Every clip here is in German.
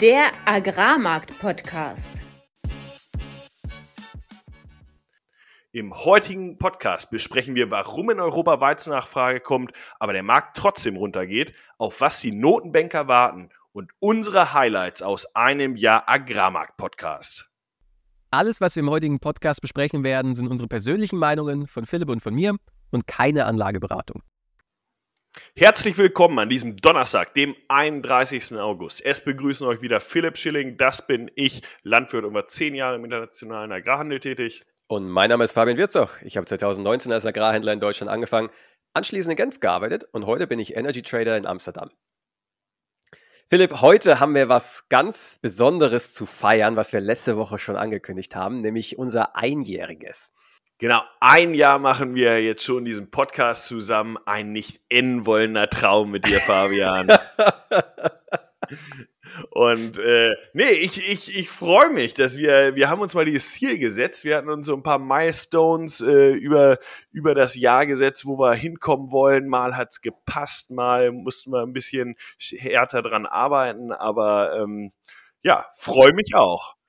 Der Agrarmarkt-Podcast. Im heutigen Podcast besprechen wir, warum in Europa Weizennachfrage kommt, aber der Markt trotzdem runtergeht, auf was die Notenbanker warten und unsere Highlights aus einem Jahr Agrarmarkt-Podcast. Alles, was wir im heutigen Podcast besprechen werden, sind unsere persönlichen Meinungen von Philipp und von mir und keine Anlageberatung. Herzlich willkommen an diesem Donnerstag, dem 31. August. Es begrüßen euch wieder Philipp Schilling, das bin ich, Landwirt über zehn Jahre im internationalen Agrarhandel tätig. Und mein Name ist Fabian Wirzoch. Ich habe 2019 als Agrarhändler in Deutschland angefangen, anschließend in Genf gearbeitet und heute bin ich Energy Trader in Amsterdam. Philipp, heute haben wir was ganz Besonderes zu feiern, was wir letzte Woche schon angekündigt haben, nämlich unser Einjähriges. Genau, ein Jahr machen wir jetzt schon diesen Podcast zusammen. Ein nicht enden wollender Traum mit dir, Fabian. Und äh, nee, ich, ich, ich freue mich, dass wir, wir haben uns mal dieses Ziel gesetzt. Wir hatten uns so ein paar Milestones äh, über, über das Jahr gesetzt, wo wir hinkommen wollen. Mal hat's gepasst, mal mussten wir ein bisschen härter dran arbeiten, aber ähm, ja, freue mich auch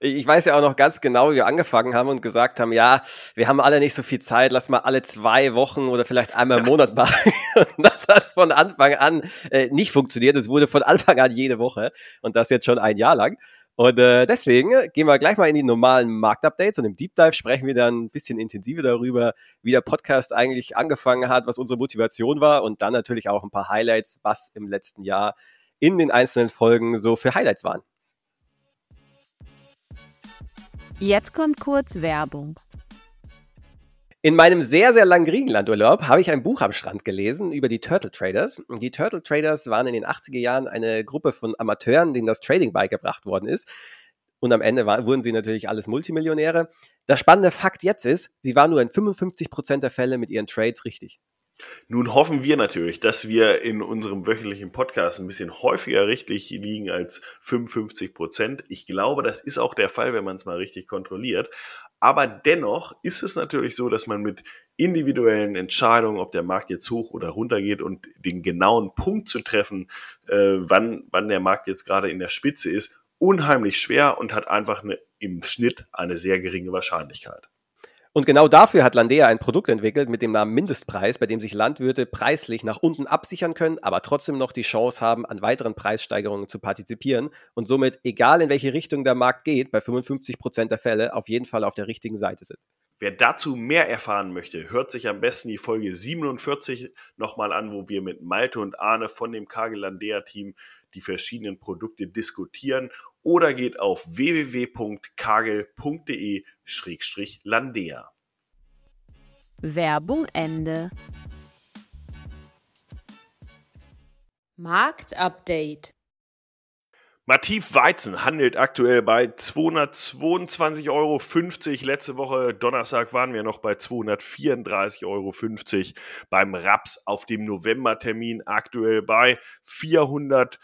ich weiß ja auch noch ganz genau, wie wir angefangen haben und gesagt haben, ja, wir haben alle nicht so viel Zeit, lass mal alle zwei Wochen oder vielleicht einmal im Monat machen. Und das hat von Anfang an äh, nicht funktioniert. Es wurde von Anfang an jede Woche und das jetzt schon ein Jahr lang. Und äh, deswegen gehen wir gleich mal in die normalen Marktupdates und im Deep Dive sprechen wir dann ein bisschen intensiver darüber, wie der Podcast eigentlich angefangen hat, was unsere Motivation war und dann natürlich auch ein paar Highlights, was im letzten Jahr in den einzelnen Folgen so für Highlights waren. Jetzt kommt kurz Werbung. In meinem sehr, sehr langen Griechenlandurlaub habe ich ein Buch am Strand gelesen über die Turtle Traders. Die Turtle Traders waren in den 80er Jahren eine Gruppe von Amateuren, denen das Trading beigebracht worden ist. Und am Ende war, wurden sie natürlich alles Multimillionäre. Der spannende Fakt jetzt ist, sie waren nur in 55 Prozent der Fälle mit ihren Trades richtig. Nun hoffen wir natürlich, dass wir in unserem wöchentlichen Podcast ein bisschen häufiger richtig liegen als 55 Prozent. Ich glaube, das ist auch der Fall, wenn man es mal richtig kontrolliert. Aber dennoch ist es natürlich so, dass man mit individuellen Entscheidungen, ob der Markt jetzt hoch oder runter geht und den genauen Punkt zu treffen, äh, wann, wann der Markt jetzt gerade in der Spitze ist, unheimlich schwer und hat einfach eine, im Schnitt eine sehr geringe Wahrscheinlichkeit. Und genau dafür hat Landea ein Produkt entwickelt mit dem Namen Mindestpreis, bei dem sich Landwirte preislich nach unten absichern können, aber trotzdem noch die Chance haben, an weiteren Preissteigerungen zu partizipieren und somit, egal in welche Richtung der Markt geht, bei 55 Prozent der Fälle auf jeden Fall auf der richtigen Seite sind. Wer dazu mehr erfahren möchte, hört sich am besten die Folge 47 nochmal an, wo wir mit Malte und Arne von dem Kagel Landea Team die verschiedenen Produkte diskutieren oder geht auf www.kagel.de-landea. Werbung Ende. Marktupdate. Mativ Weizen handelt aktuell bei 222,50 Euro. Letzte Woche Donnerstag waren wir noch bei 234,50 Euro. Beim Raps auf dem Novembertermin aktuell bei 400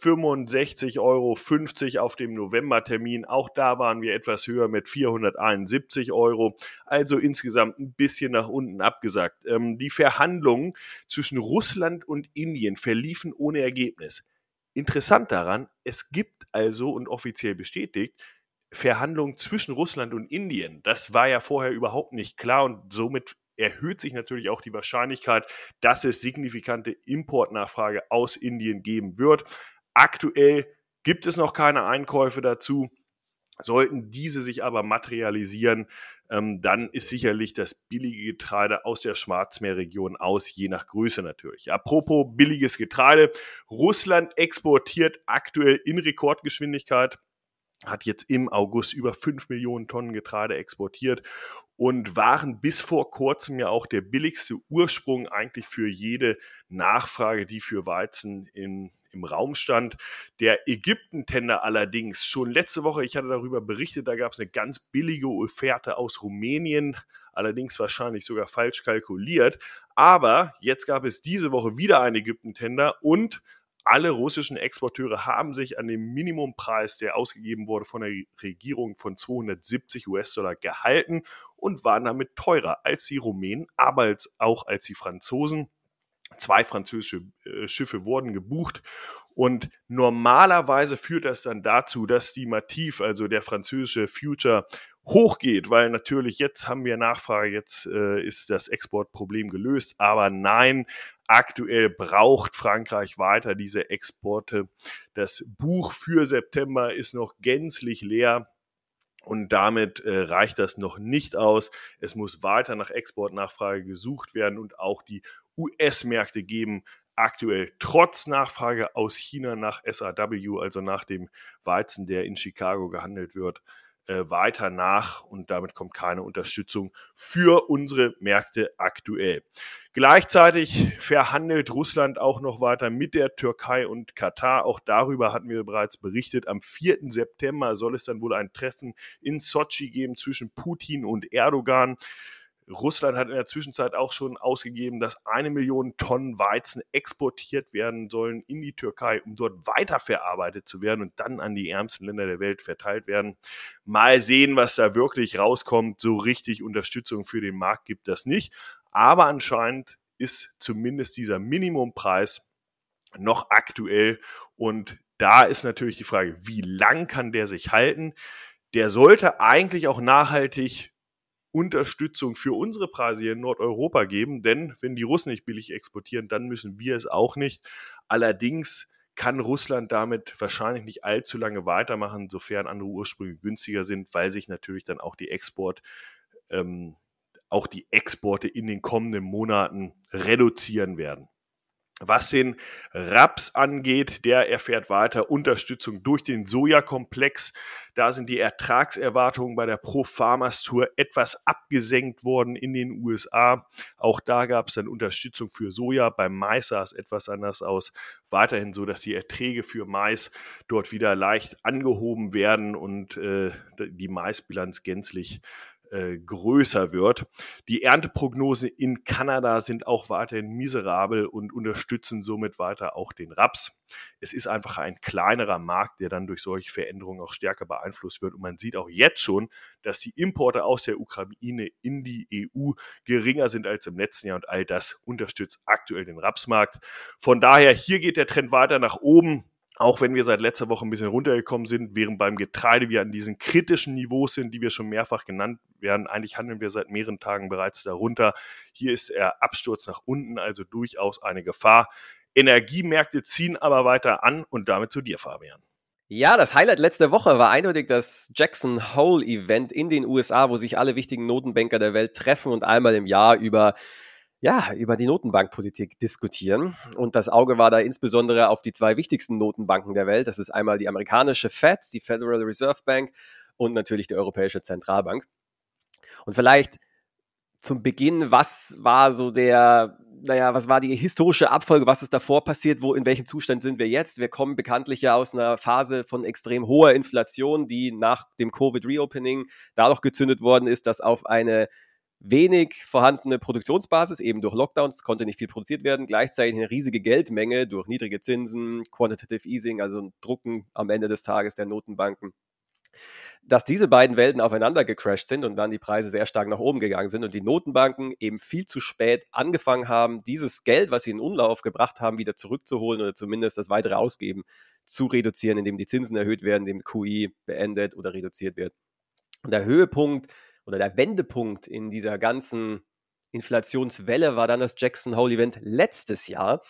65,50 Euro auf dem Novembertermin. Auch da waren wir etwas höher mit 471 Euro. Also insgesamt ein bisschen nach unten abgesagt. Ähm, die Verhandlungen zwischen Russland und Indien verliefen ohne Ergebnis. Interessant daran, es gibt also und offiziell bestätigt, Verhandlungen zwischen Russland und Indien. Das war ja vorher überhaupt nicht klar und somit erhöht sich natürlich auch die Wahrscheinlichkeit, dass es signifikante Importnachfrage aus Indien geben wird. Aktuell gibt es noch keine Einkäufe dazu. Sollten diese sich aber materialisieren, ähm, dann ist sicherlich das billige Getreide aus der Schwarzmeerregion aus, je nach Größe natürlich. Apropos billiges Getreide, Russland exportiert aktuell in Rekordgeschwindigkeit hat jetzt im August über 5 Millionen Tonnen Getreide exportiert und waren bis vor kurzem ja auch der billigste Ursprung eigentlich für jede Nachfrage, die für Weizen in im Raum stand. Der Ägypten-Tender allerdings, schon letzte Woche, ich hatte darüber berichtet, da gab es eine ganz billige Offerte aus Rumänien, allerdings wahrscheinlich sogar falsch kalkuliert. Aber jetzt gab es diese Woche wieder einen Ägypten-Tender und alle russischen Exporteure haben sich an dem Minimumpreis, der ausgegeben wurde von der Regierung von 270 US-Dollar gehalten und waren damit teurer als die Rumänen, aber auch als die Franzosen. Zwei französische äh, Schiffe wurden gebucht und normalerweise führt das dann dazu, dass die Matif, also der französische Future, hochgeht, weil natürlich jetzt haben wir Nachfrage, jetzt äh, ist das Exportproblem gelöst, aber nein, aktuell braucht Frankreich weiter diese Exporte. Das Buch für September ist noch gänzlich leer. Und damit äh, reicht das noch nicht aus. Es muss weiter nach Exportnachfrage gesucht werden und auch die US-Märkte geben aktuell trotz Nachfrage aus China nach SAW, also nach dem Weizen, der in Chicago gehandelt wird, äh, weiter nach und damit kommt keine Unterstützung für unsere Märkte aktuell. Gleichzeitig verhandelt Russland auch noch weiter mit der Türkei und Katar. Auch darüber hatten wir bereits berichtet. Am 4. September soll es dann wohl ein Treffen in Sochi geben zwischen Putin und Erdogan. Russland hat in der Zwischenzeit auch schon ausgegeben, dass eine Million Tonnen Weizen exportiert werden sollen in die Türkei, um dort weiterverarbeitet zu werden und dann an die ärmsten Länder der Welt verteilt werden. Mal sehen, was da wirklich rauskommt. So richtig Unterstützung für den Markt gibt das nicht. Aber anscheinend ist zumindest dieser Minimumpreis noch aktuell und da ist natürlich die Frage, wie lang kann der sich halten? Der sollte eigentlich auch nachhaltig Unterstützung für unsere Preise hier in Nordeuropa geben, denn wenn die Russen nicht billig exportieren, dann müssen wir es auch nicht. Allerdings kann Russland damit wahrscheinlich nicht allzu lange weitermachen, sofern andere Ursprünge günstiger sind, weil sich natürlich dann auch die Export, ähm, auch die Exporte in den kommenden Monaten reduzieren werden. Was den Raps angeht, der erfährt weiter Unterstützung durch den Sojakomplex. Da sind die Ertragserwartungen bei der Pro Farmers Tour etwas abgesenkt worden in den USA. Auch da gab es dann Unterstützung für Soja. Beim Mais sah es etwas anders aus. Weiterhin so, dass die Erträge für Mais dort wieder leicht angehoben werden und äh, die Maisbilanz gänzlich äh, größer wird. Die Ernteprognosen in Kanada sind auch weiterhin miserabel und unterstützen somit weiter auch den Raps. Es ist einfach ein kleinerer Markt, der dann durch solche Veränderungen auch stärker beeinflusst wird. Und man sieht auch jetzt schon, dass die Importe aus der Ukraine in die EU geringer sind als im letzten Jahr und all das unterstützt aktuell den Rapsmarkt. Von daher, hier geht der Trend weiter nach oben auch wenn wir seit letzter Woche ein bisschen runtergekommen sind, während beim Getreide wir an diesen kritischen Niveaus sind, die wir schon mehrfach genannt werden. Eigentlich handeln wir seit mehreren Tagen bereits darunter. Hier ist der Absturz nach unten, also durchaus eine Gefahr. Energiemärkte ziehen aber weiter an und damit zu dir, Fabian. Ja, das Highlight letzte Woche war eindeutig das Jackson Hole Event in den USA, wo sich alle wichtigen Notenbanker der Welt treffen und einmal im Jahr über ja, über die Notenbankpolitik diskutieren. Und das Auge war da insbesondere auf die zwei wichtigsten Notenbanken der Welt. Das ist einmal die amerikanische Fed, die Federal Reserve Bank und natürlich die Europäische Zentralbank. Und vielleicht zum Beginn, was war so der, naja, was war die historische Abfolge, was ist davor passiert, wo, in welchem Zustand sind wir jetzt? Wir kommen bekanntlich ja aus einer Phase von extrem hoher Inflation, die nach dem Covid-Reopening dadurch gezündet worden ist, dass auf eine wenig vorhandene Produktionsbasis, eben durch Lockdowns konnte nicht viel produziert werden, gleichzeitig eine riesige Geldmenge durch niedrige Zinsen, Quantitative Easing, also ein Drucken am Ende des Tages der Notenbanken. Dass diese beiden Welten aufeinander gecrashed sind und dann die Preise sehr stark nach oben gegangen sind und die Notenbanken eben viel zu spät angefangen haben, dieses Geld, was sie in Umlauf gebracht haben, wieder zurückzuholen oder zumindest das weitere Ausgeben zu reduzieren, indem die Zinsen erhöht werden, indem QI beendet oder reduziert wird. Und der Höhepunkt oder der Wendepunkt in dieser ganzen Inflationswelle war dann das Jackson Hole Event letztes Jahr,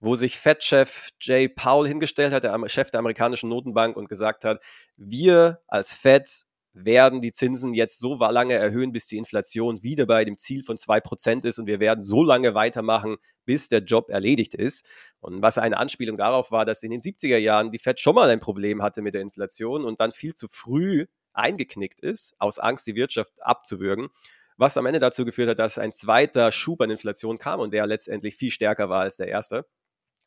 wo sich Fed-Chef Jay Powell hingestellt hat, der Chef der amerikanischen Notenbank, und gesagt hat, wir als Fed werden die Zinsen jetzt so lange erhöhen, bis die Inflation wieder bei dem Ziel von 2% ist und wir werden so lange weitermachen, bis der Job erledigt ist. Und was eine Anspielung darauf war, dass in den 70er Jahren die Fed schon mal ein Problem hatte mit der Inflation und dann viel zu früh eingeknickt ist, aus Angst, die Wirtschaft abzuwürgen, was am Ende dazu geführt hat, dass ein zweiter Schub an Inflation kam und der letztendlich viel stärker war als der erste.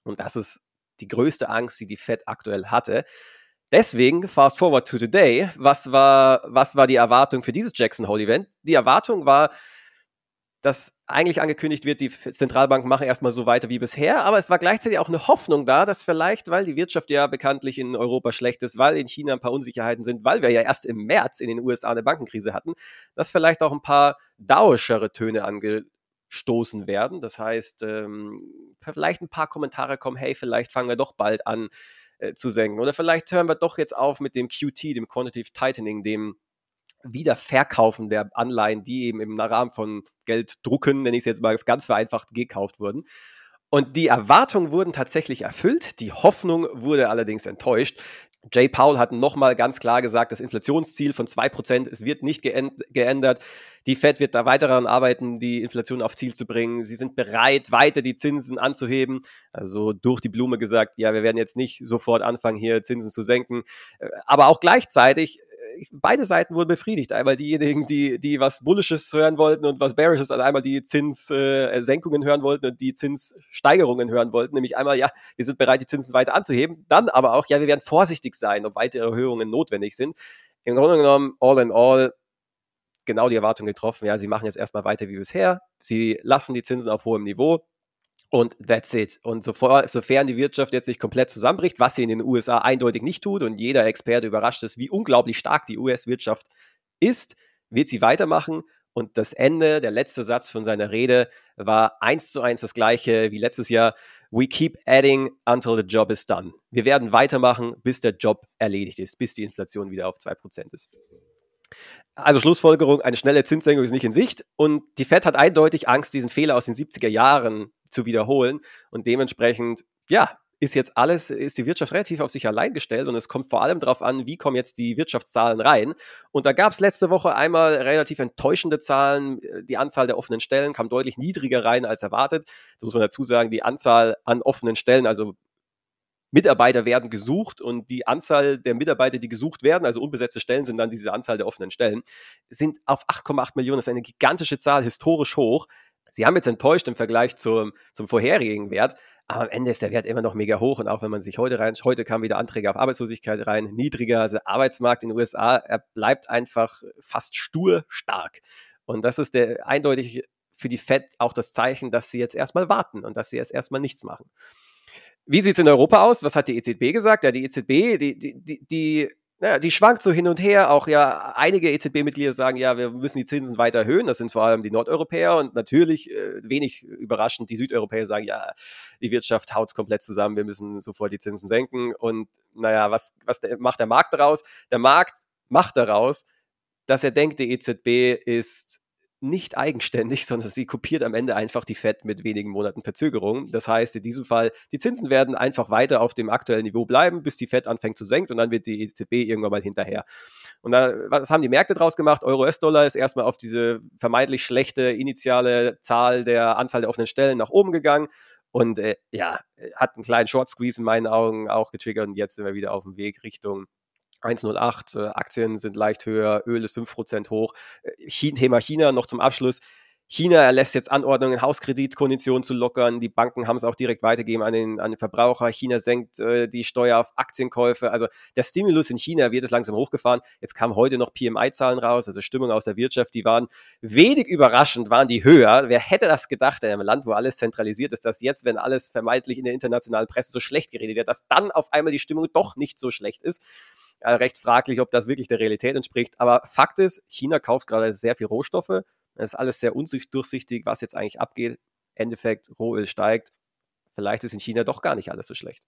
Und das ist die größte Angst, die die Fed aktuell hatte. Deswegen, fast forward to today, was war, was war die Erwartung für dieses Jackson Hole Event? Die Erwartung war, dass eigentlich angekündigt wird, die Zentralbanken machen erstmal so weiter wie bisher, aber es war gleichzeitig auch eine Hoffnung da, dass vielleicht, weil die Wirtschaft ja bekanntlich in Europa schlecht ist, weil in China ein paar Unsicherheiten sind, weil wir ja erst im März in den USA eine Bankenkrise hatten, dass vielleicht auch ein paar dauischere Töne angestoßen werden. Das heißt, ähm, vielleicht ein paar Kommentare kommen, hey, vielleicht fangen wir doch bald an äh, zu senken. Oder vielleicht hören wir doch jetzt auf mit dem QT, dem Quantitative Tightening, dem Wiederverkaufen der Anleihen, die eben im Rahmen von Gelddrucken, nenne ich es jetzt mal ganz vereinfacht, gekauft wurden. Und die Erwartungen wurden tatsächlich erfüllt, die Hoffnung wurde allerdings enttäuscht. Jay Powell hat nochmal ganz klar gesagt, das Inflationsziel von 2%, es wird nicht geändert. Die Fed wird da weiter daran arbeiten, die Inflation auf Ziel zu bringen. Sie sind bereit, weiter die Zinsen anzuheben. Also durch die Blume gesagt, ja, wir werden jetzt nicht sofort anfangen, hier Zinsen zu senken. Äh, aber auch gleichzeitig beide Seiten wurden befriedigt. Einmal diejenigen, die, die was Bullisches hören wollten und was Bearishes, also einmal die Zinssenkungen äh, hören wollten und die Zinssteigerungen hören wollten. Nämlich einmal, ja, wir sind bereit, die Zinsen weiter anzuheben. Dann aber auch, ja, wir werden vorsichtig sein, ob weitere Erhöhungen notwendig sind. Im Grunde genommen, all in all, genau die Erwartung getroffen. Ja, sie machen jetzt erstmal weiter wie bisher. Sie lassen die Zinsen auf hohem Niveau. Und that's it. Und sofern die Wirtschaft jetzt nicht komplett zusammenbricht, was sie in den USA eindeutig nicht tut, und jeder Experte überrascht ist, wie unglaublich stark die US-Wirtschaft ist, wird sie weitermachen. Und das Ende, der letzte Satz von seiner Rede war eins zu eins das gleiche wie letztes Jahr. We keep adding until the job is done. Wir werden weitermachen, bis der Job erledigt ist, bis die Inflation wieder auf 2% ist. Also Schlussfolgerung, eine schnelle Zinssenkung ist nicht in Sicht und die Fed hat eindeutig Angst, diesen Fehler aus den 70er Jahren zu wiederholen und dementsprechend, ja, ist jetzt alles, ist die Wirtschaft relativ auf sich allein gestellt und es kommt vor allem darauf an, wie kommen jetzt die Wirtschaftszahlen rein. Und da gab es letzte Woche einmal relativ enttäuschende Zahlen. Die Anzahl der offenen Stellen kam deutlich niedriger rein als erwartet. Jetzt muss man dazu sagen, die Anzahl an offenen Stellen, also Mitarbeiter werden gesucht und die Anzahl der Mitarbeiter, die gesucht werden, also unbesetzte Stellen sind dann diese Anzahl der offenen Stellen, sind auf 8,8 Millionen. Das ist eine gigantische Zahl, historisch hoch. Sie haben jetzt enttäuscht im Vergleich zum, zum vorherigen Wert, aber am Ende ist der Wert immer noch mega hoch und auch wenn man sich heute rein, heute kamen wieder Anträge auf Arbeitslosigkeit rein, niedriger, also Arbeitsmarkt in den USA, er bleibt einfach fast stur stark. Und das ist der eindeutig für die FED auch das Zeichen, dass sie jetzt erstmal warten und dass sie jetzt erstmal nichts machen. Wie sieht es in Europa aus? Was hat die EZB gesagt? Ja, die EZB, die, die, die, die, ja, die schwankt so hin und her. Auch ja, einige EZB-Mitglieder sagen, ja, wir müssen die Zinsen weiter erhöhen. Das sind vor allem die Nordeuropäer und natürlich äh, wenig überraschend, die Südeuropäer sagen, ja, die Wirtschaft haut es komplett zusammen, wir müssen sofort die Zinsen senken. Und naja, was, was der, macht der Markt daraus? Der Markt macht daraus, dass er denkt, die EZB ist nicht eigenständig, sondern sie kopiert am Ende einfach die FED mit wenigen Monaten Verzögerung. Das heißt, in diesem Fall, die Zinsen werden einfach weiter auf dem aktuellen Niveau bleiben, bis die FED anfängt zu senken und dann wird die EZB irgendwann mal hinterher. Und da, was haben die Märkte draus gemacht? Euro-US-Dollar ist erstmal auf diese vermeintlich schlechte initiale Zahl der Anzahl der offenen Stellen nach oben gegangen. Und äh, ja, hat einen kleinen Short Squeeze in meinen Augen auch getriggert und jetzt sind wir wieder auf dem Weg Richtung 1,08, äh, Aktien sind leicht höher, Öl ist 5% hoch. Äh, Thema China noch zum Abschluss. China erlässt jetzt Anordnungen, Hauskreditkonditionen zu lockern. Die Banken haben es auch direkt weitergegeben an den, an den Verbraucher. China senkt äh, die Steuer auf Aktienkäufe. Also der Stimulus in China wird es langsam hochgefahren. Jetzt kamen heute noch PMI-Zahlen raus, also Stimmung aus der Wirtschaft. Die waren wenig überraschend, waren die höher. Wer hätte das gedacht in einem Land, wo alles zentralisiert ist, dass jetzt, wenn alles vermeintlich in der internationalen Presse so schlecht geredet wird, dass dann auf einmal die Stimmung doch nicht so schlecht ist äh, recht fraglich, ob das wirklich der Realität entspricht. Aber Fakt ist, China kauft gerade sehr viel Rohstoffe. Es ist alles sehr undurchsichtig, was jetzt eigentlich abgeht. Endeffekt, Rohöl steigt. Vielleicht ist in China doch gar nicht alles so schlecht.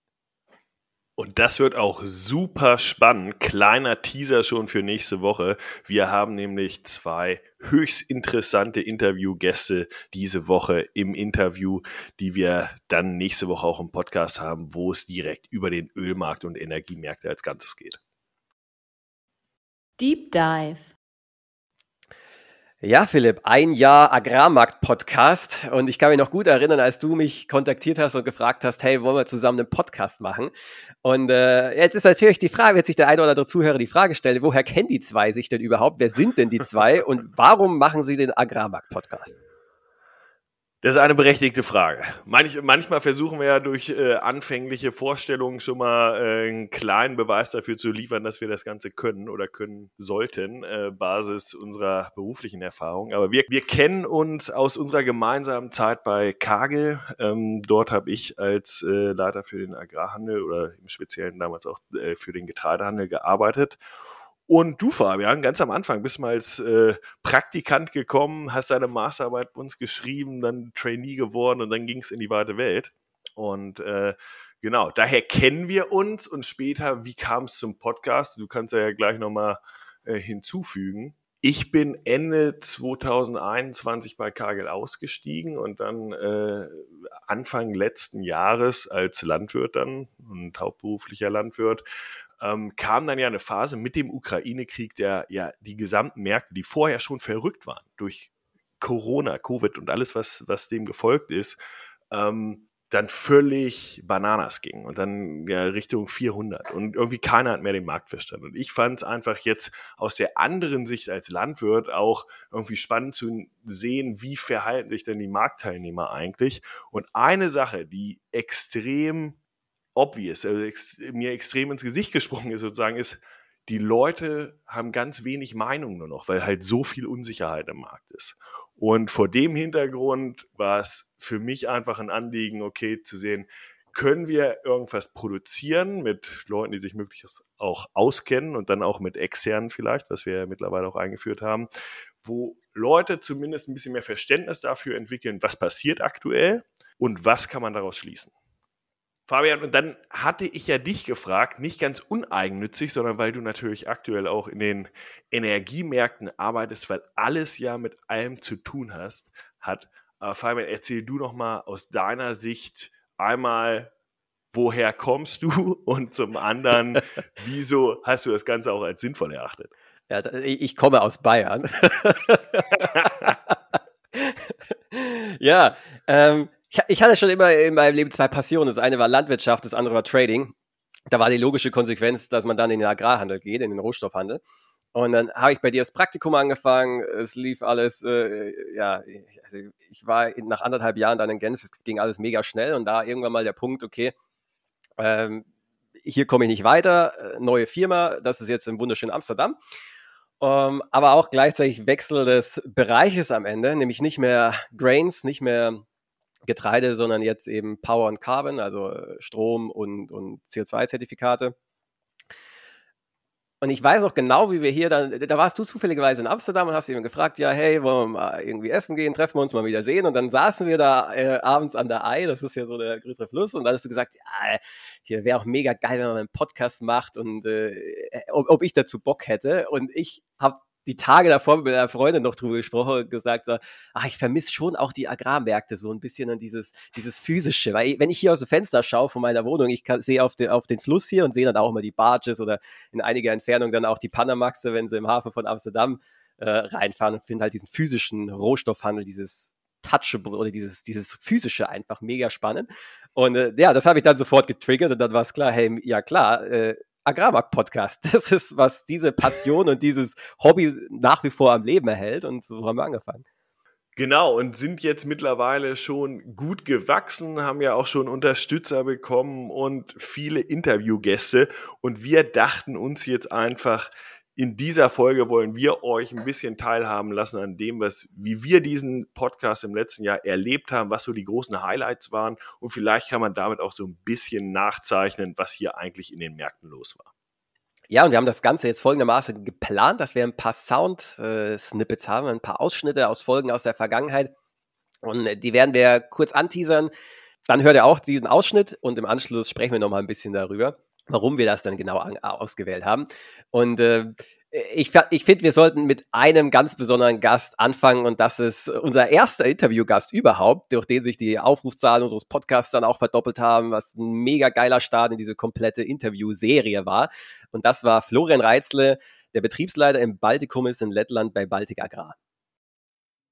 Und das wird auch super spannend. Kleiner Teaser schon für nächste Woche. Wir haben nämlich zwei höchst interessante Interviewgäste diese Woche im Interview, die wir dann nächste Woche auch im Podcast haben, wo es direkt über den Ölmarkt und Energiemärkte als Ganzes geht. Deep Dive. Ja, Philipp, ein Jahr Agrarmarkt-Podcast. Und ich kann mich noch gut erinnern, als du mich kontaktiert hast und gefragt hast, hey, wollen wir zusammen einen Podcast machen? Und äh, jetzt ist natürlich die Frage, wird sich der eine oder andere Zuhörer die Frage stellen, woher kennen die zwei sich denn überhaupt? Wer sind denn die zwei? Und warum machen sie den Agrarmarkt-Podcast? Das ist eine berechtigte Frage. Manch, manchmal versuchen wir ja durch äh, anfängliche Vorstellungen schon mal äh, einen kleinen Beweis dafür zu liefern, dass wir das Ganze können oder können sollten, äh, Basis unserer beruflichen Erfahrung. Aber wir, wir kennen uns aus unserer gemeinsamen Zeit bei Kagel. Ähm, dort habe ich als äh, Leiter für den Agrarhandel oder im Speziellen damals auch äh, für den Getreidehandel gearbeitet. Und du, Fabian, ganz am Anfang bist mal als äh, Praktikant gekommen, hast deine Masterarbeit bei uns geschrieben, dann Trainee geworden und dann ging es in die weite Welt. Und äh, genau, daher kennen wir uns und später, wie kam es zum Podcast? Du kannst ja gleich nochmal äh, hinzufügen. Ich bin Ende 2021 bei Kagel ausgestiegen und dann äh, Anfang letzten Jahres als Landwirt dann und hauptberuflicher Landwirt ähm, kam dann ja eine Phase mit dem Ukraine-Krieg, der ja die gesamten Märkte, die vorher schon verrückt waren durch Corona, Covid und alles, was, was dem gefolgt ist, ähm, dann völlig Bananas ging und dann ja Richtung 400 und irgendwie keiner hat mehr den Markt verstanden. Und ich fand es einfach jetzt aus der anderen Sicht als Landwirt auch irgendwie spannend zu sehen, wie verhalten sich denn die Marktteilnehmer eigentlich. Und eine Sache, die extrem obvious, also ex mir extrem ins Gesicht gesprungen ist sozusagen, ist, die Leute haben ganz wenig Meinung nur noch, weil halt so viel Unsicherheit im Markt ist. Und vor dem Hintergrund war es für mich einfach ein Anliegen, okay, zu sehen, können wir irgendwas produzieren mit Leuten, die sich möglichst auch auskennen und dann auch mit externen vielleicht, was wir ja mittlerweile auch eingeführt haben, wo Leute zumindest ein bisschen mehr Verständnis dafür entwickeln, was passiert aktuell und was kann man daraus schließen. Fabian, und dann hatte ich ja dich gefragt, nicht ganz uneigennützig, sondern weil du natürlich aktuell auch in den Energiemärkten arbeitest, weil alles ja mit allem zu tun hast, hat. Aber Fabian, erzähl du noch mal aus deiner Sicht einmal, woher kommst du und zum anderen, wieso hast du das Ganze auch als sinnvoll erachtet? Ja, ich komme aus Bayern. ja, ähm, ich, ich hatte schon immer in meinem Leben zwei Passionen. Das eine war Landwirtschaft, das andere war Trading. Da war die logische Konsequenz, dass man dann in den Agrarhandel geht, in den Rohstoffhandel. Und dann habe ich bei dir das Praktikum angefangen. Es lief alles, äh, ja, also ich war nach anderthalb Jahren dann in Genf, es ging alles mega schnell und da irgendwann mal der Punkt, okay, ähm, hier komme ich nicht weiter, äh, neue Firma, das ist jetzt im wunderschönen Amsterdam. Ähm, aber auch gleichzeitig Wechsel des Bereiches am Ende, nämlich nicht mehr Grains, nicht mehr Getreide, sondern jetzt eben Power und Carbon, also äh, Strom und, und CO2-Zertifikate. Und ich weiß noch genau, wie wir hier dann, da warst du zufälligerweise in Amsterdam und hast eben gefragt, ja, hey, wollen wir mal irgendwie essen gehen, treffen wir uns mal wieder sehen. Und dann saßen wir da äh, abends an der Ei, das ist ja so der größere Fluss. Und dann hast du gesagt, ja, hier wäre auch mega geil, wenn man einen Podcast macht und äh, ob, ob ich dazu Bock hätte. Und ich habe die Tage davor mit einer Freundin noch drüber gesprochen und gesagt, so, ach, ich vermisse schon auch die Agrarmärkte so ein bisschen und dieses, dieses physische. Weil wenn ich hier aus dem Fenster schaue von meiner Wohnung, ich sehe auf den, auf den Fluss hier und sehe dann auch immer die Barges oder in einiger Entfernung dann auch die Panamaxe, wenn sie im Hafen von Amsterdam äh, reinfahren und finde halt diesen physischen Rohstoffhandel, dieses Touchable oder dieses, dieses physische einfach mega spannend. Und äh, ja, das habe ich dann sofort getriggert und dann war es klar, hey, ja klar, äh, Agrarmarkt-Podcast. Das ist, was diese Passion und dieses Hobby nach wie vor am Leben erhält. Und so haben wir angefangen. Genau, und sind jetzt mittlerweile schon gut gewachsen, haben ja auch schon Unterstützer bekommen und viele Interviewgäste. Und wir dachten uns jetzt einfach, in dieser Folge wollen wir euch ein bisschen teilhaben lassen an dem, was, wie wir diesen Podcast im letzten Jahr erlebt haben, was so die großen Highlights waren. Und vielleicht kann man damit auch so ein bisschen nachzeichnen, was hier eigentlich in den Märkten los war. Ja, und wir haben das Ganze jetzt folgendermaßen geplant, dass wir ein paar Sound-Snippets haben, ein paar Ausschnitte aus Folgen aus der Vergangenheit. Und die werden wir kurz anteasern. Dann hört ihr auch diesen Ausschnitt und im Anschluss sprechen wir nochmal ein bisschen darüber warum wir das dann genau an, ausgewählt haben. Und äh, ich, ich finde, wir sollten mit einem ganz besonderen Gast anfangen und das ist unser erster Interviewgast überhaupt, durch den sich die Aufrufzahlen unseres Podcasts dann auch verdoppelt haben, was ein mega geiler Start in diese komplette Interviewserie war. Und das war Florian Reitzle, der Betriebsleiter im Baltikum ist in Lettland bei Baltic Agrar.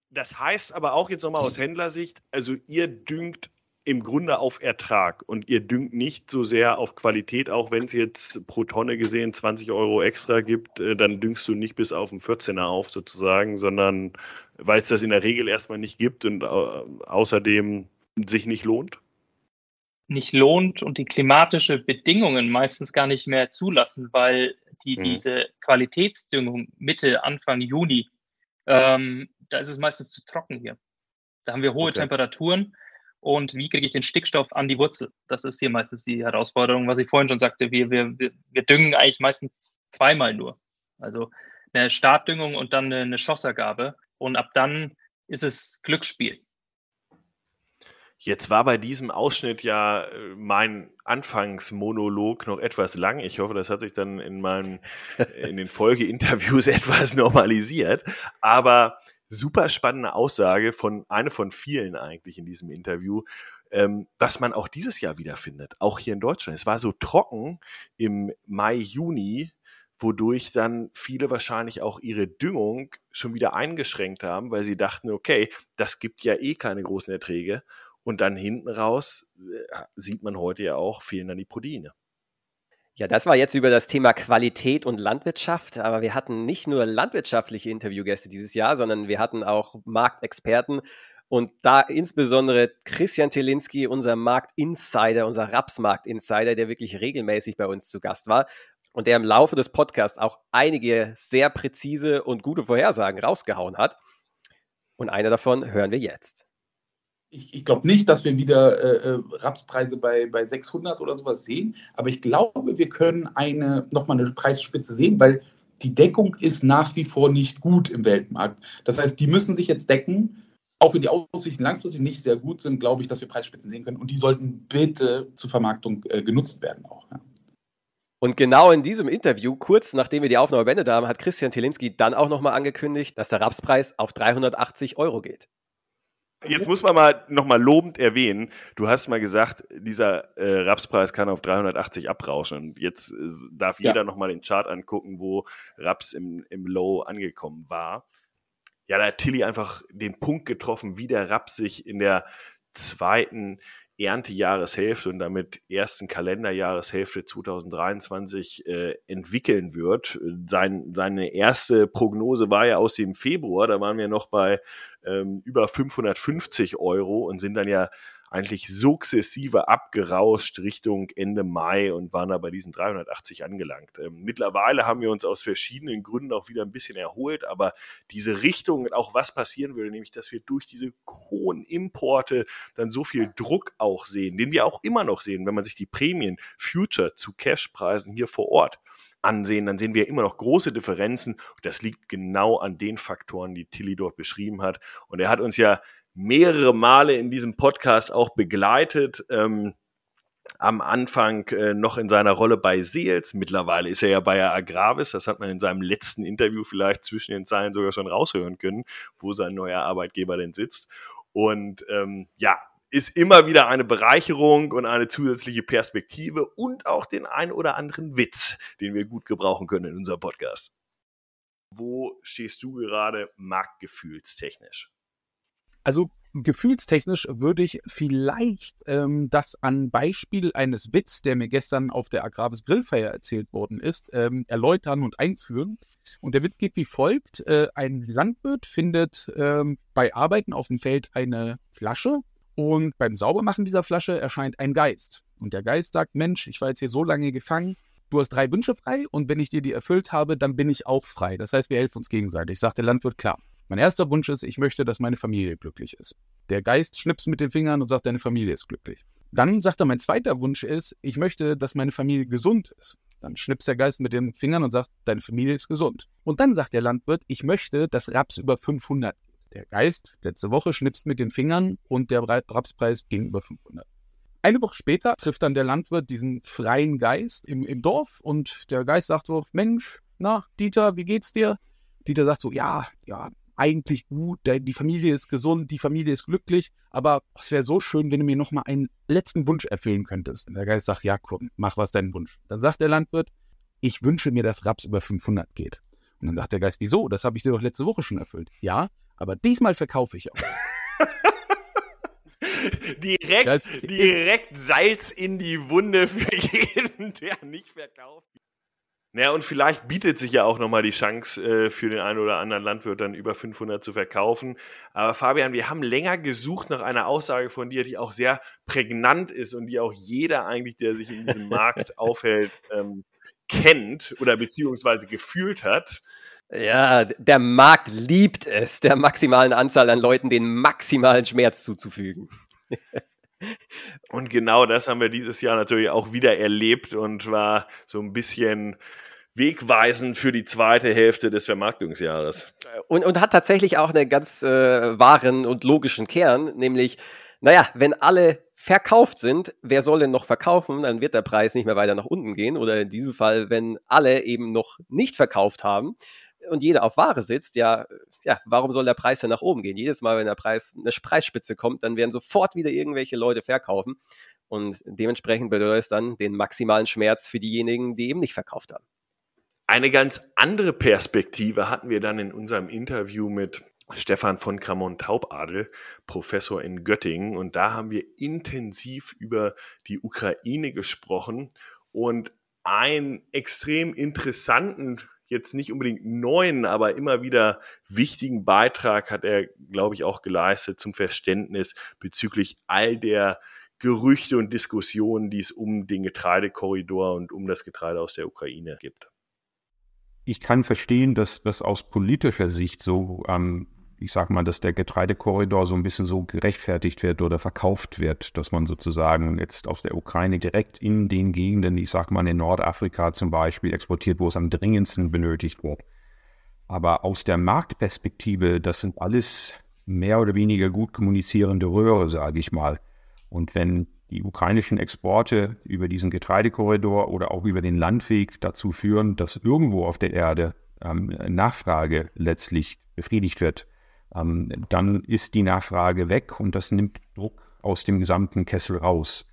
Das heißt aber auch jetzt nochmal aus Händlersicht, also ihr düngt im Grunde auf Ertrag und ihr düngt nicht so sehr auf Qualität, auch wenn es jetzt pro Tonne gesehen 20 Euro extra gibt, äh, dann düngst du nicht bis auf den 14er auf sozusagen, sondern weil es das in der Regel erstmal nicht gibt und außerdem sich nicht lohnt? Nicht lohnt und die klimatische Bedingungen meistens gar nicht mehr zulassen, weil die mhm. diese Qualitätsdüngung Mitte, Anfang Juni, ähm, da ist es meistens zu trocken hier. Da haben wir hohe okay. Temperaturen und wie kriege ich den Stickstoff an die Wurzel? Das ist hier meistens die Herausforderung, was ich vorhin schon sagte. Wir, wir, wir düngen eigentlich meistens zweimal nur. Also eine Startdüngung und dann eine, Schossergabe. Und ab dann ist es Glücksspiel. Jetzt war bei diesem Ausschnitt ja äh, mein Anfangsmonolog noch etwas lang. Ich hoffe, das hat sich dann in meinen, in den Folgeinterviews etwas normalisiert. Aber super spannende Aussage von, eine von vielen eigentlich in diesem Interview, ähm, was man auch dieses Jahr wiederfindet, auch hier in Deutschland. Es war so trocken im Mai, Juni, wodurch dann viele wahrscheinlich auch ihre Düngung schon wieder eingeschränkt haben, weil sie dachten, okay, das gibt ja eh keine großen Erträge und dann hinten raus äh, sieht man heute ja auch, fehlen dann die Proteine. Ja, das war jetzt über das Thema Qualität und Landwirtschaft, aber wir hatten nicht nur landwirtschaftliche Interviewgäste dieses Jahr, sondern wir hatten auch Marktexperten und da insbesondere Christian Telinski, unser Marktinsider, unser Rapsmarkt-Insider, der wirklich regelmäßig bei uns zu Gast war und der im Laufe des Podcasts auch einige sehr präzise und gute Vorhersagen rausgehauen hat. Und eine davon hören wir jetzt ich, ich glaube nicht, dass wir wieder äh, äh Rapspreise bei, bei 600 oder sowas sehen, aber ich glaube, wir können eine, nochmal eine Preisspitze sehen, weil die Deckung ist nach wie vor nicht gut im Weltmarkt. Das heißt, die müssen sich jetzt decken. Auch wenn die Aussichten langfristig nicht sehr gut sind, glaube ich, dass wir Preisspitzen sehen können. Und die sollten bitte zur Vermarktung äh, genutzt werden auch. Ja. Und genau in diesem Interview, kurz nachdem wir die Aufnahme beendet haben, hat Christian Tilinski dann auch nochmal angekündigt, dass der Rapspreis auf 380 Euro geht. Jetzt muss man mal nochmal lobend erwähnen, du hast mal gesagt, dieser äh, Rapspreis kann auf 380 abrauschen. Jetzt äh, darf ja. jeder nochmal den Chart angucken, wo Raps im, im Low angekommen war. Ja, da hat Tilly einfach den Punkt getroffen, wie der Raps sich in der zweiten Erntejahreshälfte und damit ersten Kalenderjahreshälfte 2023 äh, entwickeln wird. Sein, seine erste Prognose war ja aus dem Februar, da waren wir noch bei ähm, über 550 Euro und sind dann ja eigentlich sukzessive abgerauscht Richtung Ende Mai und waren da bei diesen 380 angelangt. Ähm, mittlerweile haben wir uns aus verschiedenen Gründen auch wieder ein bisschen erholt, aber diese Richtung und auch was passieren würde, nämlich dass wir durch diese hohen Importe dann so viel Druck auch sehen, den wir auch immer noch sehen, wenn man sich die Prämien Future zu Cash-Preisen hier vor Ort ansehen, dann sehen wir immer noch große Differenzen. Das liegt genau an den Faktoren, die Tilly dort beschrieben hat. Und er hat uns ja mehrere Male in diesem Podcast auch begleitet. Ähm, am Anfang äh, noch in seiner Rolle bei Seels. Mittlerweile ist er ja bei Agravis. Das hat man in seinem letzten Interview vielleicht zwischen den Zeilen sogar schon raushören können, wo sein neuer Arbeitgeber denn sitzt. Und ähm, ja, ist immer wieder eine Bereicherung und eine zusätzliche Perspektive und auch den ein oder anderen Witz, den wir gut gebrauchen können in unserem Podcast. Wo stehst du gerade marktgefühlstechnisch? Also gefühlstechnisch würde ich vielleicht ähm, das an Beispiel eines Witz, der mir gestern auf der Agravis Grillfeier erzählt worden ist, ähm, erläutern und einführen. Und der Witz geht wie folgt. Äh, ein Landwirt findet ähm, bei Arbeiten auf dem Feld eine Flasche und beim Saubermachen dieser Flasche erscheint ein Geist. Und der Geist sagt, Mensch, ich war jetzt hier so lange gefangen, du hast drei Wünsche frei und wenn ich dir die erfüllt habe, dann bin ich auch frei. Das heißt, wir helfen uns gegenseitig. Sagt der Landwirt, klar. Mein erster Wunsch ist, ich möchte, dass meine Familie glücklich ist. Der Geist schnipst mit den Fingern und sagt, deine Familie ist glücklich. Dann sagt er, mein zweiter Wunsch ist, ich möchte, dass meine Familie gesund ist. Dann schnipst der Geist mit den Fingern und sagt, deine Familie ist gesund. Und dann sagt der Landwirt, ich möchte, dass Raps über 500 geht. Der Geist letzte Woche schnipst mit den Fingern und der Rapspreis ging über 500. Eine Woche später trifft dann der Landwirt diesen freien Geist im, im Dorf und der Geist sagt so, Mensch, na, Dieter, wie geht's dir? Dieter sagt so, ja, ja, eigentlich gut, die Familie ist gesund, die Familie ist glücklich, aber es wäre so schön, wenn du mir noch mal einen letzten Wunsch erfüllen könntest. Und der Geist sagt, ja, komm, mach was dein Wunsch. Dann sagt der Landwirt, ich wünsche mir, dass Raps über 500 geht. Und dann sagt der Geist, wieso? Das habe ich dir doch letzte Woche schon erfüllt. Ja, aber diesmal verkaufe ich auch. direkt, direkt Salz in die Wunde für jeden, der nicht verkauft. Naja, und vielleicht bietet sich ja auch nochmal die Chance äh, für den einen oder anderen Landwirt dann über 500 zu verkaufen. Aber Fabian, wir haben länger gesucht nach einer Aussage von dir, die auch sehr prägnant ist und die auch jeder eigentlich, der sich in diesem Markt aufhält, ähm, kennt oder beziehungsweise gefühlt hat. Ja, der Markt liebt es, der maximalen Anzahl an Leuten den maximalen Schmerz zuzufügen. Und genau das haben wir dieses Jahr natürlich auch wieder erlebt und war so ein bisschen wegweisend für die zweite Hälfte des Vermarktungsjahres. Und, und hat tatsächlich auch einen ganz äh, wahren und logischen Kern, nämlich naja, wenn alle verkauft sind, wer soll denn noch verkaufen? Dann wird der Preis nicht mehr weiter nach unten gehen. Oder in diesem Fall, wenn alle eben noch nicht verkauft haben und jeder auf Ware sitzt, ja, ja, warum soll der Preis dann nach oben gehen? Jedes Mal, wenn der Preis eine Preisspitze kommt, dann werden sofort wieder irgendwelche Leute verkaufen. Und dementsprechend bedeutet es dann den maximalen Schmerz für diejenigen, die eben nicht verkauft haben. Eine ganz andere Perspektive hatten wir dann in unserem Interview mit Stefan von Kramon-Taubadel, Professor in Göttingen. Und da haben wir intensiv über die Ukraine gesprochen und einen extrem interessanten, jetzt nicht unbedingt neuen, aber immer wieder wichtigen Beitrag hat er, glaube ich, auch geleistet zum Verständnis bezüglich all der Gerüchte und Diskussionen, die es um den Getreidekorridor und um das Getreide aus der Ukraine gibt. Ich kann verstehen, dass das aus politischer Sicht so ähm, ich sage mal, dass der Getreidekorridor so ein bisschen so gerechtfertigt wird oder verkauft wird, dass man sozusagen jetzt aus der Ukraine direkt in den Gegenden, ich sage mal in Nordafrika zum Beispiel, exportiert, wo es am dringendsten benötigt wird. Aber aus der Marktperspektive, das sind alles mehr oder weniger gut kommunizierende Röhre, sage ich mal. Und wenn die ukrainischen Exporte über diesen Getreidekorridor oder auch über den Landweg dazu führen, dass irgendwo auf der Erde ähm, Nachfrage letztlich befriedigt wird, ähm, dann ist die Nachfrage weg und das nimmt Druck aus dem gesamten Kessel raus.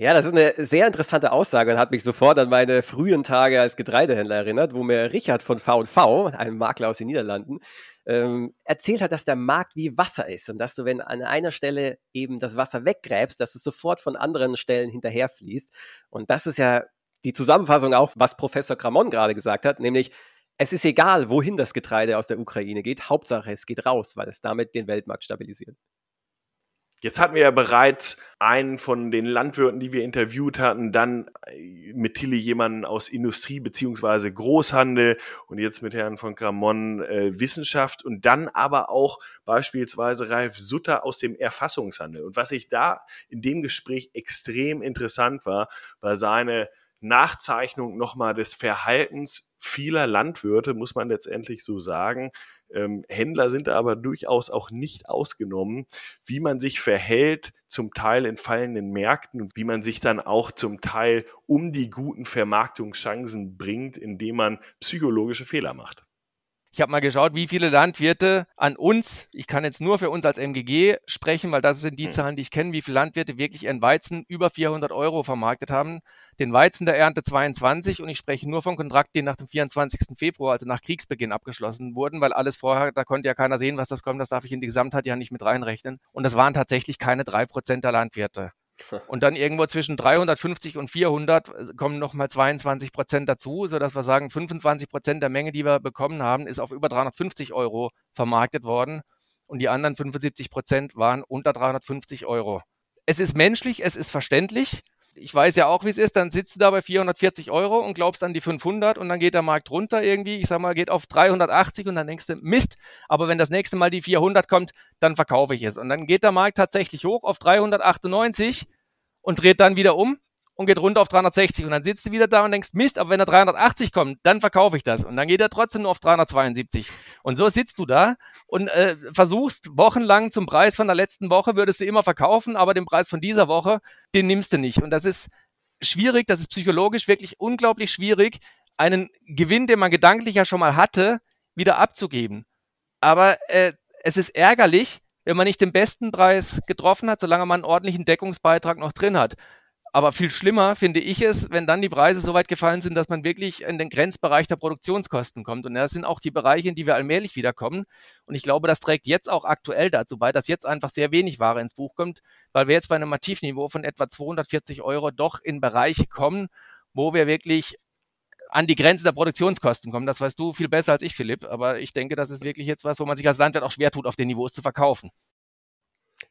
Ja, das ist eine sehr interessante Aussage und hat mich sofort an meine frühen Tage als Getreidehändler erinnert, wo mir Richard von V&V, einem Makler aus den Niederlanden, ähm, erzählt hat, dass der Markt wie Wasser ist und dass du, wenn an einer Stelle eben das Wasser weggräbst, dass es sofort von anderen Stellen hinterherfließt. Und das ist ja die Zusammenfassung auch, was Professor Kramon gerade gesagt hat, nämlich es ist egal, wohin das Getreide aus der Ukraine geht. Hauptsache, es geht raus, weil es damit den Weltmarkt stabilisiert. Jetzt hatten wir ja bereits einen von den Landwirten, die wir interviewt hatten, dann äh, mit Tilly jemanden aus Industrie beziehungsweise Großhandel und jetzt mit Herrn von Gramon äh, Wissenschaft und dann aber auch beispielsweise Ralf Sutter aus dem Erfassungshandel. Und was ich da in dem Gespräch extrem interessant war, war seine Nachzeichnung nochmal des Verhaltens vieler Landwirte, muss man letztendlich so sagen. Ähm, Händler sind aber durchaus auch nicht ausgenommen, wie man sich verhält, zum Teil in fallenden Märkten und wie man sich dann auch zum Teil um die guten Vermarktungschancen bringt, indem man psychologische Fehler macht. Ich habe mal geschaut, wie viele Landwirte an uns, ich kann jetzt nur für uns als MGG sprechen, weil das sind die hm. Zahlen, die ich kenne, wie viele Landwirte wirklich ihren Weizen über 400 Euro vermarktet haben. Den Weizen der Ernte 22 und ich spreche nur von Kontrakten, die nach dem 24. Februar, also nach Kriegsbeginn abgeschlossen wurden, weil alles vorher, da konnte ja keiner sehen, was das kommt, das darf ich in die Gesamtheit ja nicht mit reinrechnen. Und das waren tatsächlich keine drei Prozent der Landwirte. Und dann irgendwo zwischen 350 und 400 äh, kommen nochmal 22 Prozent dazu, sodass wir sagen, 25 Prozent der Menge, die wir bekommen haben, ist auf über 350 Euro vermarktet worden. Und die anderen 75 Prozent waren unter 350 Euro. Es ist menschlich, es ist verständlich. Ich weiß ja auch, wie es ist. Dann sitzt du da bei 440 Euro und glaubst an die 500 und dann geht der Markt runter irgendwie. Ich sag mal, geht auf 380 und dann denkst du, Mist. Aber wenn das nächste Mal die 400 kommt, dann verkaufe ich es. Und dann geht der Markt tatsächlich hoch auf 398 und dreht dann wieder um und geht runter auf 360 und dann sitzt du wieder da und denkst, Mist, aber wenn er 380 kommt, dann verkaufe ich das und dann geht er trotzdem nur auf 372 und so sitzt du da und äh, versuchst wochenlang zum Preis von der letzten Woche würdest du immer verkaufen, aber den Preis von dieser Woche, den nimmst du nicht und das ist schwierig, das ist psychologisch wirklich unglaublich schwierig, einen Gewinn, den man gedanklich ja schon mal hatte, wieder abzugeben. Aber äh, es ist ärgerlich, wenn man nicht den besten Preis getroffen hat, solange man einen ordentlichen Deckungsbeitrag noch drin hat. Aber viel schlimmer finde ich es, wenn dann die Preise so weit gefallen sind, dass man wirklich in den Grenzbereich der Produktionskosten kommt. Und das sind auch die Bereiche, in die wir allmählich wiederkommen. Und ich glaube, das trägt jetzt auch aktuell dazu bei, dass jetzt einfach sehr wenig Ware ins Buch kommt, weil wir jetzt bei einem Mativniveau von etwa 240 Euro doch in Bereiche kommen, wo wir wirklich an die Grenze der Produktionskosten kommen. Das weißt du viel besser als ich, Philipp. Aber ich denke, das ist wirklich jetzt was, wo man sich als Landwirt auch schwer tut, auf den Niveaus zu verkaufen.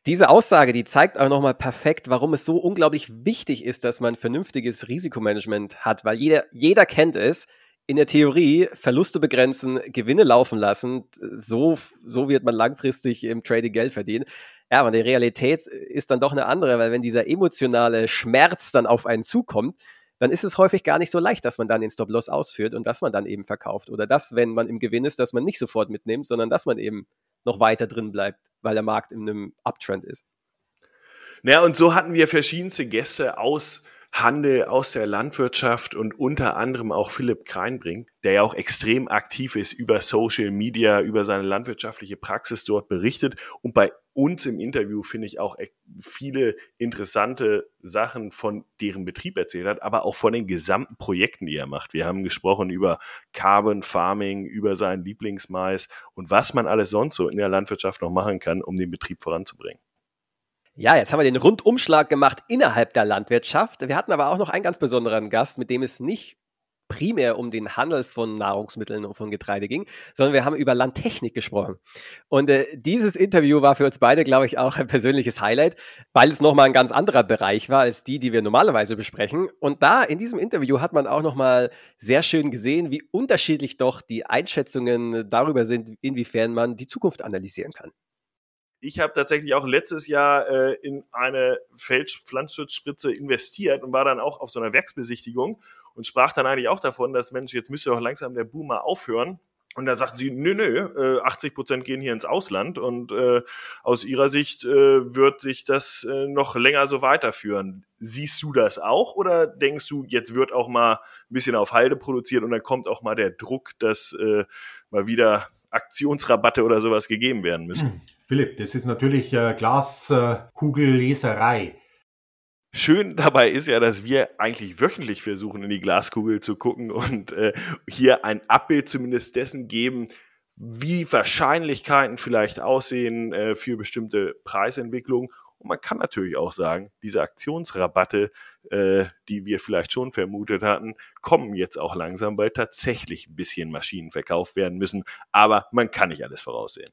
Diese Aussage, die zeigt auch nochmal perfekt, warum es so unglaublich wichtig ist, dass man vernünftiges Risikomanagement hat, weil jeder, jeder kennt es. In der Theorie Verluste begrenzen, Gewinne laufen lassen, so, so wird man langfristig im Trading Geld verdienen. Ja, aber die Realität ist dann doch eine andere, weil wenn dieser emotionale Schmerz dann auf einen zukommt, dann ist es häufig gar nicht so leicht, dass man dann den Stop-Loss ausführt und dass man dann eben verkauft. Oder dass, wenn man im Gewinn ist, dass man nicht sofort mitnimmt, sondern dass man eben noch weiter drin bleibt, weil der Markt in einem Uptrend ist. Naja, und so hatten wir verschiedenste Gäste aus Handel, aus der Landwirtschaft und unter anderem auch Philipp Kreinbrink, der ja auch extrem aktiv ist über Social Media, über seine landwirtschaftliche Praxis dort berichtet. Und bei uns im Interview finde ich auch viele interessante Sachen von deren Betrieb erzählt hat, aber auch von den gesamten Projekten, die er macht. Wir haben gesprochen über Carbon Farming, über seinen Lieblingsmais und was man alles sonst so in der Landwirtschaft noch machen kann, um den Betrieb voranzubringen. Ja, jetzt haben wir den Rundumschlag gemacht innerhalb der Landwirtschaft. Wir hatten aber auch noch einen ganz besonderen Gast, mit dem es nicht primär um den Handel von Nahrungsmitteln und von Getreide ging, sondern wir haben über Landtechnik gesprochen. Und äh, dieses Interview war für uns beide, glaube ich, auch ein persönliches Highlight, weil es nochmal ein ganz anderer Bereich war als die, die wir normalerweise besprechen. Und da in diesem Interview hat man auch nochmal sehr schön gesehen, wie unterschiedlich doch die Einschätzungen darüber sind, inwiefern man die Zukunft analysieren kann. Ich habe tatsächlich auch letztes Jahr äh, in eine Feldpflanzenschutzspritze investiert und war dann auch auf so einer Werksbesichtigung und sprach dann eigentlich auch davon, dass Mensch, jetzt müsste doch langsam der Boom mal aufhören. Und da sagten sie, nö, nö, 80 äh, Prozent gehen hier ins Ausland und äh, aus ihrer Sicht äh, wird sich das äh, noch länger so weiterführen. Siehst du das auch oder denkst du, jetzt wird auch mal ein bisschen auf Halde produziert und dann kommt auch mal der Druck, dass äh, mal wieder Aktionsrabatte oder sowas gegeben werden müssen? Hm. Philipp, das ist natürlich äh, Glaskugelleserei. Schön dabei ist ja, dass wir eigentlich wöchentlich versuchen, in die Glaskugel zu gucken und äh, hier ein Abbild zumindest dessen geben, wie Wahrscheinlichkeiten vielleicht aussehen äh, für bestimmte Preisentwicklungen. Und man kann natürlich auch sagen, diese Aktionsrabatte, äh, die wir vielleicht schon vermutet hatten, kommen jetzt auch langsam, weil tatsächlich ein bisschen Maschinen verkauft werden müssen. Aber man kann nicht alles voraussehen.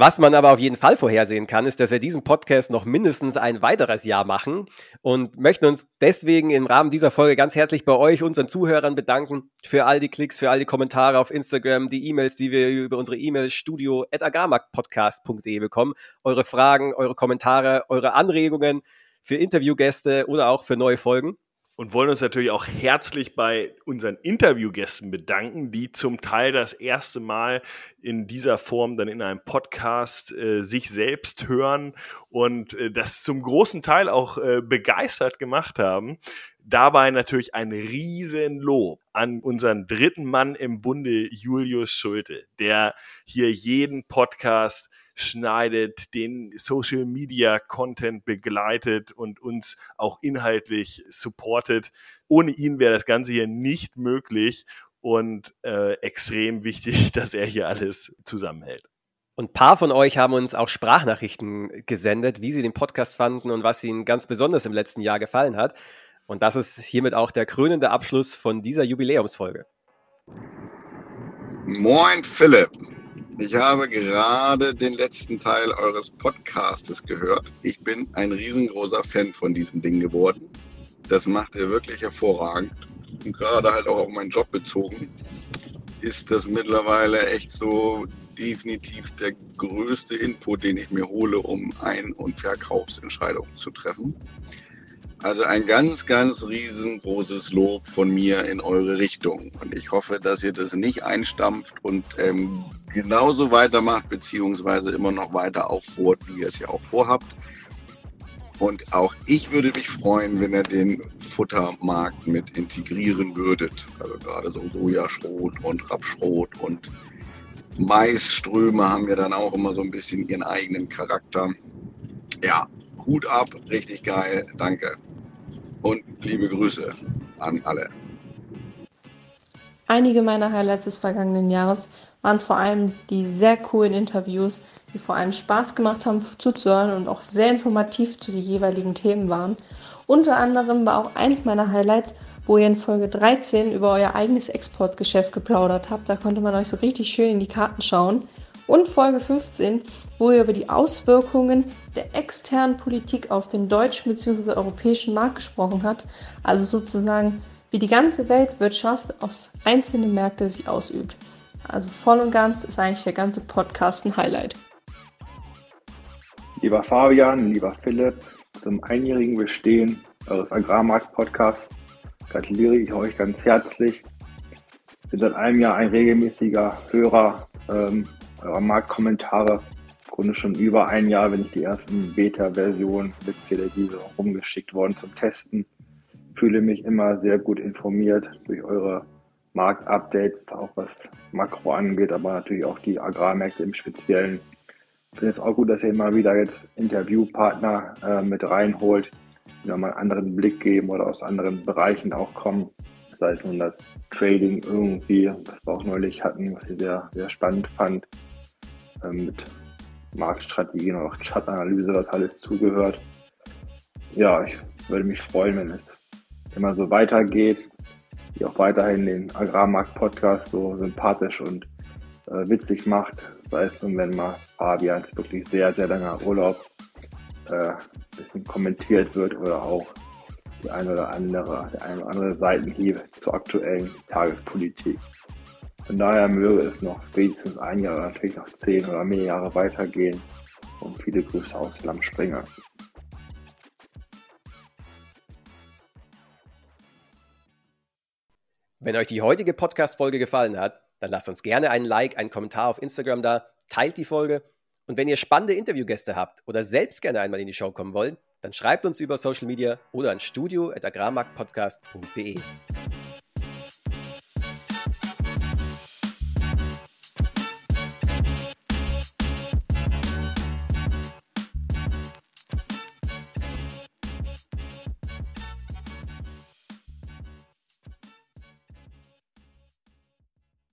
Was man aber auf jeden Fall vorhersehen kann, ist, dass wir diesen Podcast noch mindestens ein weiteres Jahr machen und möchten uns deswegen im Rahmen dieser Folge ganz herzlich bei euch, unseren Zuhörern, bedanken für all die Klicks, für all die Kommentare auf Instagram, die E-Mails, die wir über unsere E-Mail studio.agrarmarktpodcast.de bekommen. Eure Fragen, eure Kommentare, eure Anregungen für Interviewgäste oder auch für neue Folgen und wollen uns natürlich auch herzlich bei unseren Interviewgästen bedanken, die zum Teil das erste Mal in dieser Form dann in einem Podcast äh, sich selbst hören und äh, das zum großen Teil auch äh, begeistert gemacht haben. Dabei natürlich ein Riesenlob an unseren dritten Mann im Bunde, Julius Schulte, der hier jeden Podcast schneidet, den Social Media Content begleitet und uns auch inhaltlich supportet. Ohne ihn wäre das Ganze hier nicht möglich und äh, extrem wichtig, dass er hier alles zusammenhält. Und ein paar von euch haben uns auch Sprachnachrichten gesendet, wie sie den Podcast fanden und was ihnen ganz besonders im letzten Jahr gefallen hat. Und das ist hiermit auch der krönende Abschluss von dieser Jubiläumsfolge. Moin Philipp, ich habe gerade den letzten Teil eures Podcastes gehört. Ich bin ein riesengroßer Fan von diesem Ding geworden. Das macht ihr wirklich hervorragend. Und gerade halt auch auf meinen Job bezogen, ist das mittlerweile echt so definitiv der größte Input, den ich mir hole, um Ein- und Verkaufsentscheidungen zu treffen. Also ein ganz, ganz riesengroßes Lob von mir in eure Richtung. Und ich hoffe, dass ihr das nicht einstampft und ähm, genauso weitermacht, beziehungsweise immer noch weiter aufbohrt, wie ihr es ja auch vorhabt. Und auch ich würde mich freuen, wenn ihr den Futtermarkt mit integrieren würdet. Also gerade so Sojaschrot und Rapschrot und Maisströme haben ja dann auch immer so ein bisschen ihren eigenen Charakter. Ja, Hut ab, richtig geil, danke. Und liebe Grüße an alle. Einige meiner Highlights des vergangenen Jahres waren vor allem die sehr coolen Interviews, die vor allem Spaß gemacht haben zuzuhören und auch sehr informativ zu den jeweiligen Themen waren. Unter anderem war auch eins meiner Highlights, wo ihr in Folge 13 über euer eigenes Exportgeschäft geplaudert habt. Da konnte man euch so richtig schön in die Karten schauen. Und Folge 15, wo ihr über die Auswirkungen der externen Politik auf den deutschen bzw. europäischen Markt gesprochen habt. Also sozusagen, wie die ganze Weltwirtschaft auf einzelne Märkte sich ausübt. Also voll und ganz ist eigentlich der ganze Podcast ein Highlight. Lieber Fabian, lieber Philipp, zum einjährigen Bestehen eures Agrarmarkt-Podcasts gratuliere ich euch ganz herzlich. Ich bin seit einem Jahr ein regelmäßiger Hörer ähm, eurer Marktkommentare. Grunde schon über ein Jahr, wenn nicht die ersten Beta-Versionen mit CLD so rumgeschickt worden zum Testen. Fühle mich immer sehr gut informiert durch eure Marktupdates, auch was Makro angeht, aber natürlich auch die Agrarmärkte im Speziellen. Ich finde es auch gut, dass ihr immer wieder jetzt Interviewpartner äh, mit reinholt, die nochmal einen anderen Blick geben oder aus anderen Bereichen auch kommen. Sei es nun das Trading irgendwie, was wir auch neulich hatten, was ich sehr, sehr spannend fand, äh, mit Marktstrategien und auch Chartanalyse, was alles zugehört. Ja, ich würde mich freuen, wenn es immer so weitergeht, die auch weiterhin den Agrarmarkt-Podcast so sympathisch und äh, witzig macht. Sei es nun, wenn mal Fabians wirklich sehr, sehr langer Urlaub äh, bisschen kommentiert wird oder auch die eine oder andere, der eine oder andere Seitenhieb zur aktuellen Tagespolitik. Von daher möge es noch wenigstens ein Jahr oder natürlich noch zehn oder mehr Jahre weitergehen und viele Grüße aus Lammspringer. Wenn euch die heutige Podcast-Folge gefallen hat, dann lasst uns gerne einen Like, einen Kommentar auf Instagram da, teilt die Folge und wenn ihr spannende Interviewgäste habt oder selbst gerne einmal in die Show kommen wollt, dann schreibt uns über Social Media oder an studio.agrarmarktpodcast.de.